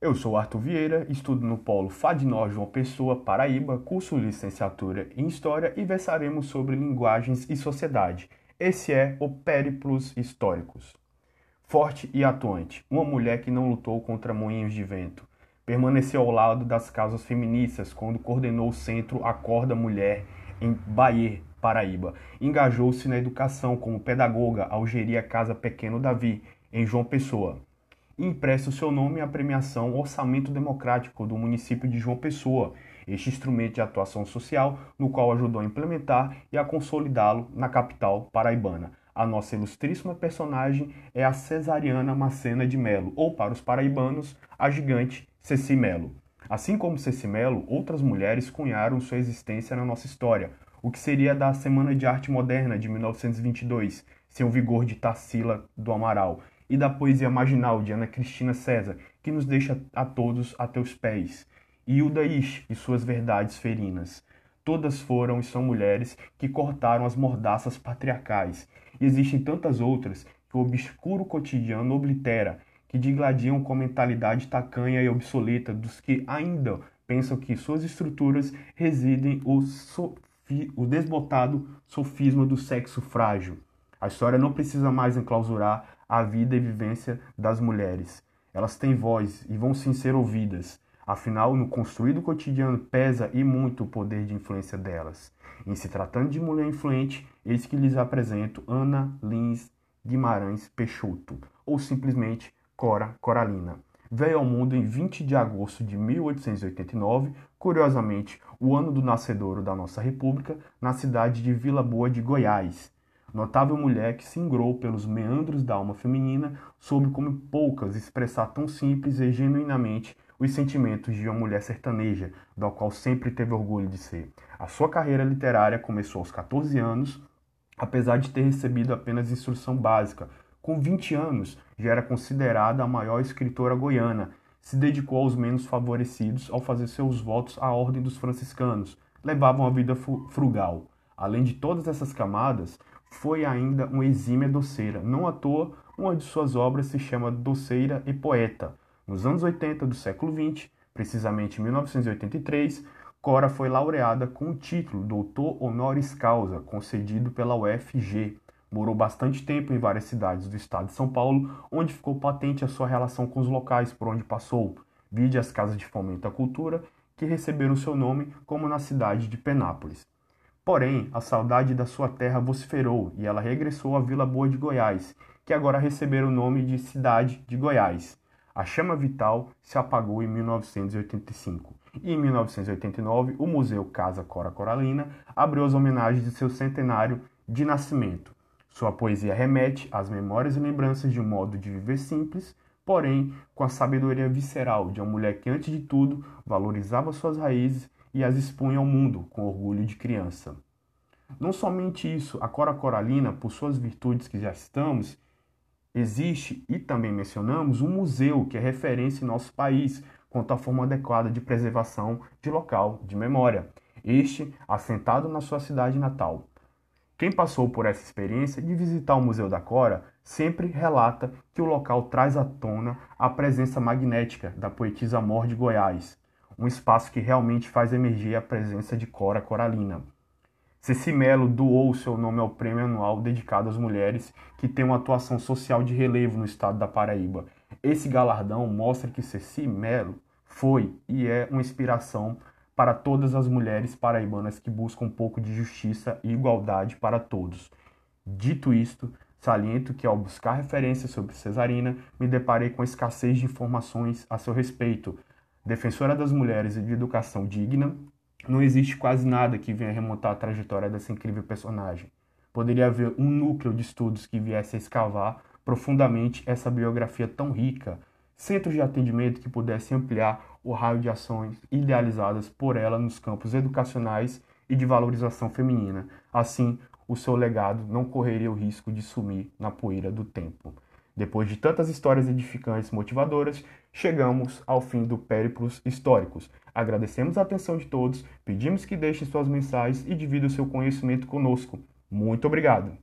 Eu sou Arthur Vieira, estudo no Polo Fadnor João Pessoa, Paraíba, curso licenciatura em História e versaremos sobre linguagens e sociedade. Esse é o Périplos Históricos. Forte e atuante, uma mulher que não lutou contra moinhos de vento. Permaneceu ao lado das causas feministas quando coordenou o centro Acorda Mulher em Bahia, Paraíba. Engajou-se na educação como pedagoga ao gerir a Casa Pequeno Davi, em João Pessoa empresta o seu nome à premiação Orçamento Democrático do município de João Pessoa, este instrumento de atuação social no qual ajudou a implementar e a consolidá-lo na capital paraibana. A nossa ilustríssima personagem é a Cesariana Macena de Melo, ou para os paraibanos, a gigante Ceci Melo. Assim como Ceci Melo, outras mulheres cunharam sua existência na nossa história, o que seria da Semana de Arte Moderna de 1922, sem o vigor de Tarsila do Amaral, e da poesia marginal de Ana Cristina César, que nos deixa a todos a teus pés, e Hilda Ish e suas verdades ferinas. Todas foram e são mulheres que cortaram as mordaças patriarcais, e existem tantas outras que o obscuro cotidiano oblitera, que digladiam com a mentalidade tacanha e obsoleta dos que ainda pensam que suas estruturas residem o, sofi, o desbotado sofisma do sexo frágil. A história não precisa mais enclausurar a vida e vivência das mulheres. Elas têm voz e vão sim ser ouvidas. Afinal, no construído cotidiano pesa e muito o poder de influência delas. Em se tratando de mulher influente, eis que lhes apresento Ana Lins Guimarães Peixoto, ou simplesmente Cora Coralina. Veio ao mundo em 20 de agosto de 1889, curiosamente, o ano do nascedouro da nossa república, na cidade de Vila Boa de Goiás. Notável mulher que se ingrou pelos meandros da alma feminina, soube como poucas expressar tão simples e genuinamente os sentimentos de uma mulher sertaneja, da qual sempre teve orgulho de ser. A sua carreira literária começou aos 14 anos, apesar de ter recebido apenas instrução básica. Com 20 anos, já era considerada a maior escritora goiana. Se dedicou aos menos favorecidos ao fazer seus votos à ordem dos franciscanos. Levavam a vida frugal. Além de todas essas camadas, foi ainda uma exímia doceira. Não à toa, uma de suas obras se chama Doceira e Poeta. Nos anos 80 do século XX, precisamente em 1983, Cora foi laureada com o título Doutor Honoris Causa, concedido pela UFG. Morou bastante tempo em várias cidades do estado de São Paulo, onde ficou patente a sua relação com os locais por onde passou. Vide as casas de fomento à cultura, que receberam seu nome, como na cidade de Penápolis. Porém, a saudade da sua terra vociferou e ela regressou à Vila Boa de Goiás, que agora receberam o nome de Cidade de Goiás. A chama vital se apagou em 1985 e em 1989 o Museu Casa Cora Coralina abriu as homenagens de seu centenário de nascimento. Sua poesia remete às memórias e lembranças de um modo de viver simples, porém com a sabedoria visceral de uma mulher que, antes de tudo, valorizava suas raízes e as expunha ao mundo com orgulho de criança. Não somente isso, a Cora Coralina, por suas virtudes que já citamos, existe e também mencionamos um museu que é referência em nosso país quanto à forma adequada de preservação de local de memória, este assentado na sua cidade natal. Quem passou por essa experiência de visitar o Museu da Cora sempre relata que o local traz à tona a presença magnética da poetisa Mor de Goiás, um espaço que realmente faz emergir a presença de Cora Coralina. Ceci Melo doou seu nome ao prêmio anual dedicado às mulheres que têm uma atuação social de relevo no estado da Paraíba. Esse galardão mostra que Ceci Melo foi e é uma inspiração para todas as mulheres paraibanas que buscam um pouco de justiça e igualdade para todos. Dito isto, saliento que ao buscar referências sobre Cesarina, me deparei com a escassez de informações a seu respeito, defensora das mulheres e de educação digna, não existe quase nada que venha remontar a trajetória dessa incrível personagem. Poderia haver um núcleo de estudos que viesse a escavar profundamente essa biografia tão rica, centros de atendimento que pudessem ampliar o raio de ações idealizadas por ela nos campos educacionais e de valorização feminina. Assim, o seu legado não correria o risco de sumir na poeira do tempo. Depois de tantas histórias edificantes e motivadoras, chegamos ao fim do Périplos Históricos. Agradecemos a atenção de todos, pedimos que deixem suas mensagens e dividam seu conhecimento conosco. Muito obrigado!